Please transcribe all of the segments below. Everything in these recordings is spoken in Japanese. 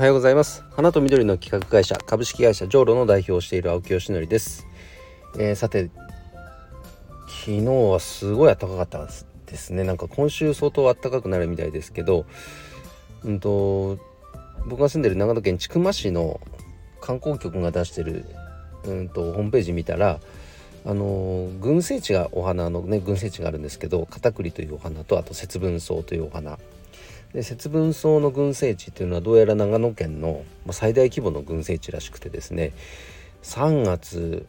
おはようございます。花と緑の企画会社株式会社ジョーロの代表をしている青木よしのりです、えー、さて昨日はすごい暖かかったですね。なんか今週相当暖かくなるみたいですけどうんと僕が住んでる長野県千曲市の観光局が出してるうんとホームページ見たらあの群生地がお花のね群生地があるんですけどカタクリというお花とあと節分草というお花。で節分草の群生地っていうのはどうやら長野県の最大規模の群生地らしくてですね3月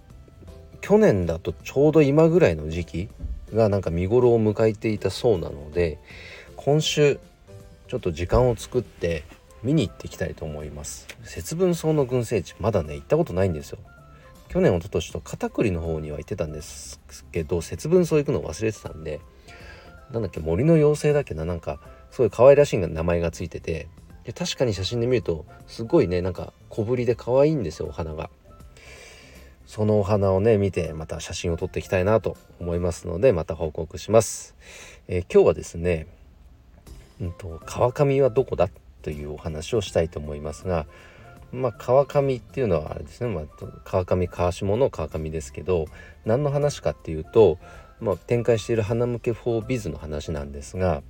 去年だとちょうど今ぐらいの時期がなんか見頃を迎えていたそうなので今週ちょっと時間を作って見に行っていきたいと思います。節分草の群生地まだね行ったことないんですよ。去年一昨年と片栗の方には行ってたんですけど節分草行くの忘れてたんでなんだっけ森の妖精だっけななんかすごい可愛らしい名前がついててで確かに写真で見るとすごいねなんか小ぶりで可愛いんですよお花が。そのお花をね見てまた写真を撮っていきたいなと思いますのでまた報告します。えー、今日はですね、うんと、川上はどこだというお話をしたいと思いますがまあ川上っていうのはあれですね、まあ、川上川下の川上ですけど何の話かっていうと、まあ、展開している花向けフォービズの話なんですが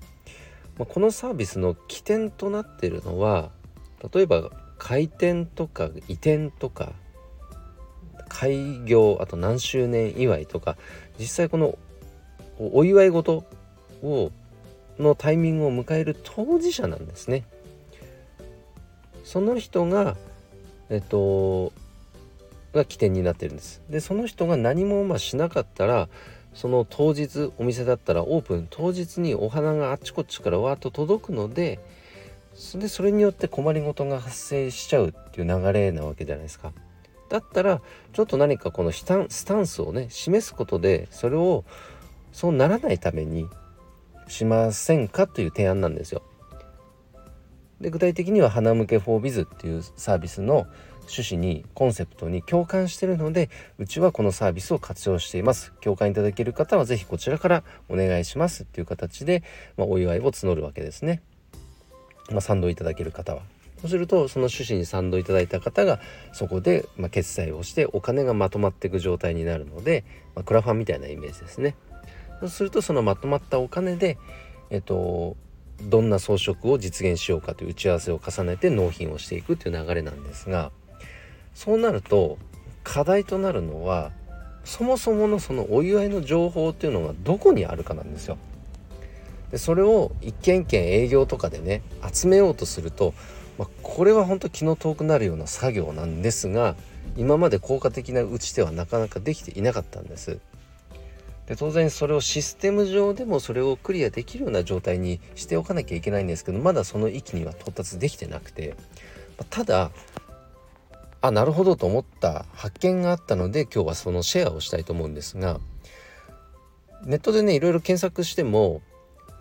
まこのサービスの起点となっているのは例えば開店とか移転とか開業あと何周年祝いとか実際このお祝い事をのタイミングを迎える当事者なんですね。その人がえっとが起点になってるんです。でその人が何もまあしなかったらその当日お店だったらオープン当日にお花があっちこっちからわーっと届くのででそれによって困りごとが発生しちゃうっていう流れなわけじゃないですか。だったらちょっと何かこのスタンスタンスをね示すことでそれをそうならないためにしませんかという提案なんですよ。で具体的には「花向けフォービズ」っていうサービスの趣旨にコンセプトに共感してるのでうちはこのサービスを活用しています。共感いただける方は是非こちらからお願いしますっていう形で、まあ、お祝いを募るわけですね、まあ、賛同いただける方は。そうするとその趣旨に賛同いただいた方がそこでま決済をしてお金がまとまっていく状態になるので、まあ、クラファンみたいなイメージですね。そうするとそのまとまったお金でえっとどんな装飾を実現しようかという打ち合わせを重ねて納品をしていくという流れなんですがそうなると課題となるのはそもそものそのお祝いの情報っていうのがどこにあるかなんですよ。でそれを一軒一軒営業とかでね集めようとすると、まあ、これは本当気の遠くなるような作業なんですが今まで効果的な打ち手はなかなかできていなかったんです。で当然それをシステム上でもそれをクリアできるような状態にしておかなきゃいけないんですけどまだその域には到達できてなくてまただあなるほどと思った発見があったので今日はそのシェアをしたいと思うんですがネットでねいろいろ検索しても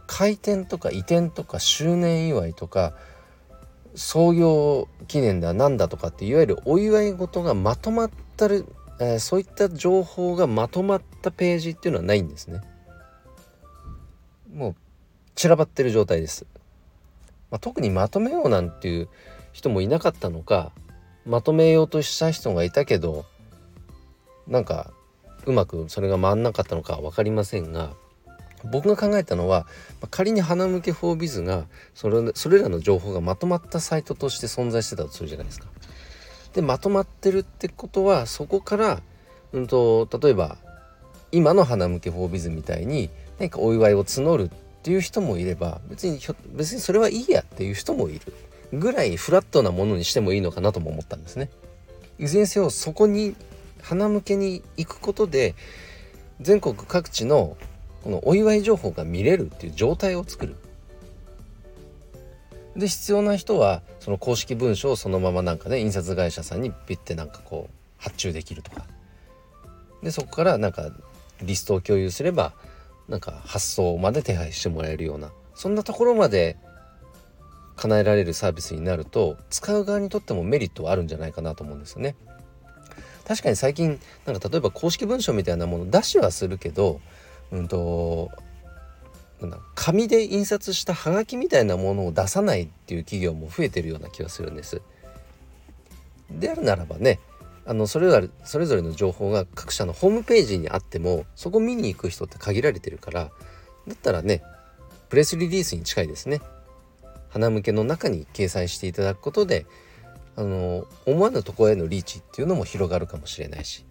開店とか移転とか周年祝いとか創業記念だなんだとかっていわゆるお祝い事がまとまったる、えー、そういった情報がまとまったページっていうのはないんですね。もう散らばってる状態です。まあ、特にまとめようなんていう人もいなかったのかまとめようとした人がいたけどなんかうまくそれが回んなかったのか分かりませんが僕が考えたのは仮に花向けフォービズがそれそれらの情報がまとまったサイトとして存在してたとするじゃないですか。でまとまってるってことはそこから、うんと、例えば今の花向けフォービズみたいに何かお祝いを募るっていう人もいれば別に別にそれはいいやっていう人もいる。ぐらいフラットなものにしてもいいのかなとも思ったんですね。いずれにせよそこに花向けに行くことで全国各地のこのお祝い情報が見れるっていう状態を作る。で必要な人はその公式文書をそのままなんかね印刷会社さんにピッてなんかこう発注できるとかでそこからなんかリストを共有すればなんか発送まで手配してもらえるようなそんなところまで叶えられるサービスになると使う側にとってもメリットはあるんじゃないかなと思うんですよね。確かに最近なんか例えば公式文書みたいなもの出しはするけど、うんとなんだ紙で印刷したハガキみたいなものを出さないっていう企業も増えてるような気がするんです。であるならばねあのそれぞれそれぞれの情報が各社のホームページにあってもそこ見に行く人って限られてるからだったらねプレスリリースに近いですね花向けの中に掲載していただくことであの思わぬところへのリーチっていうのも広がるかもしれないし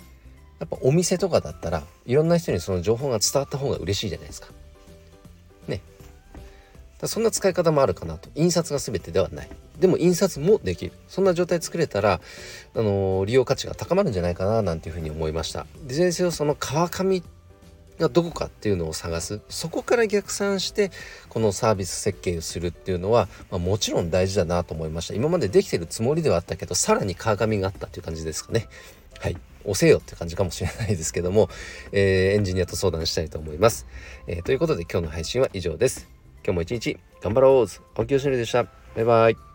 やっぱお店とかだったらいろんな人にその情報が伝わった方が嬉しいじゃないですか。だそんな使い方もあるかなと。印刷が全てではない。でも印刷もできる。そんな状態作れたら、あのー、利用価値が高まるんじゃないかななんていうふうに思いました。で、先生その川上がどこかっていうのを探すそこから逆算してこのサービス設計をするっていうのは、まあ、もちろん大事だなと思いました今までできてるつもりではあったけどさらに川上があったっていう感じですかねはい押せよって感じかもしれないですけども、えー、エンジニアと相談したいと思います、えー、ということで今日の配信は以上です今日も一日頑張ろう。青木よしのりでした。バイバイ。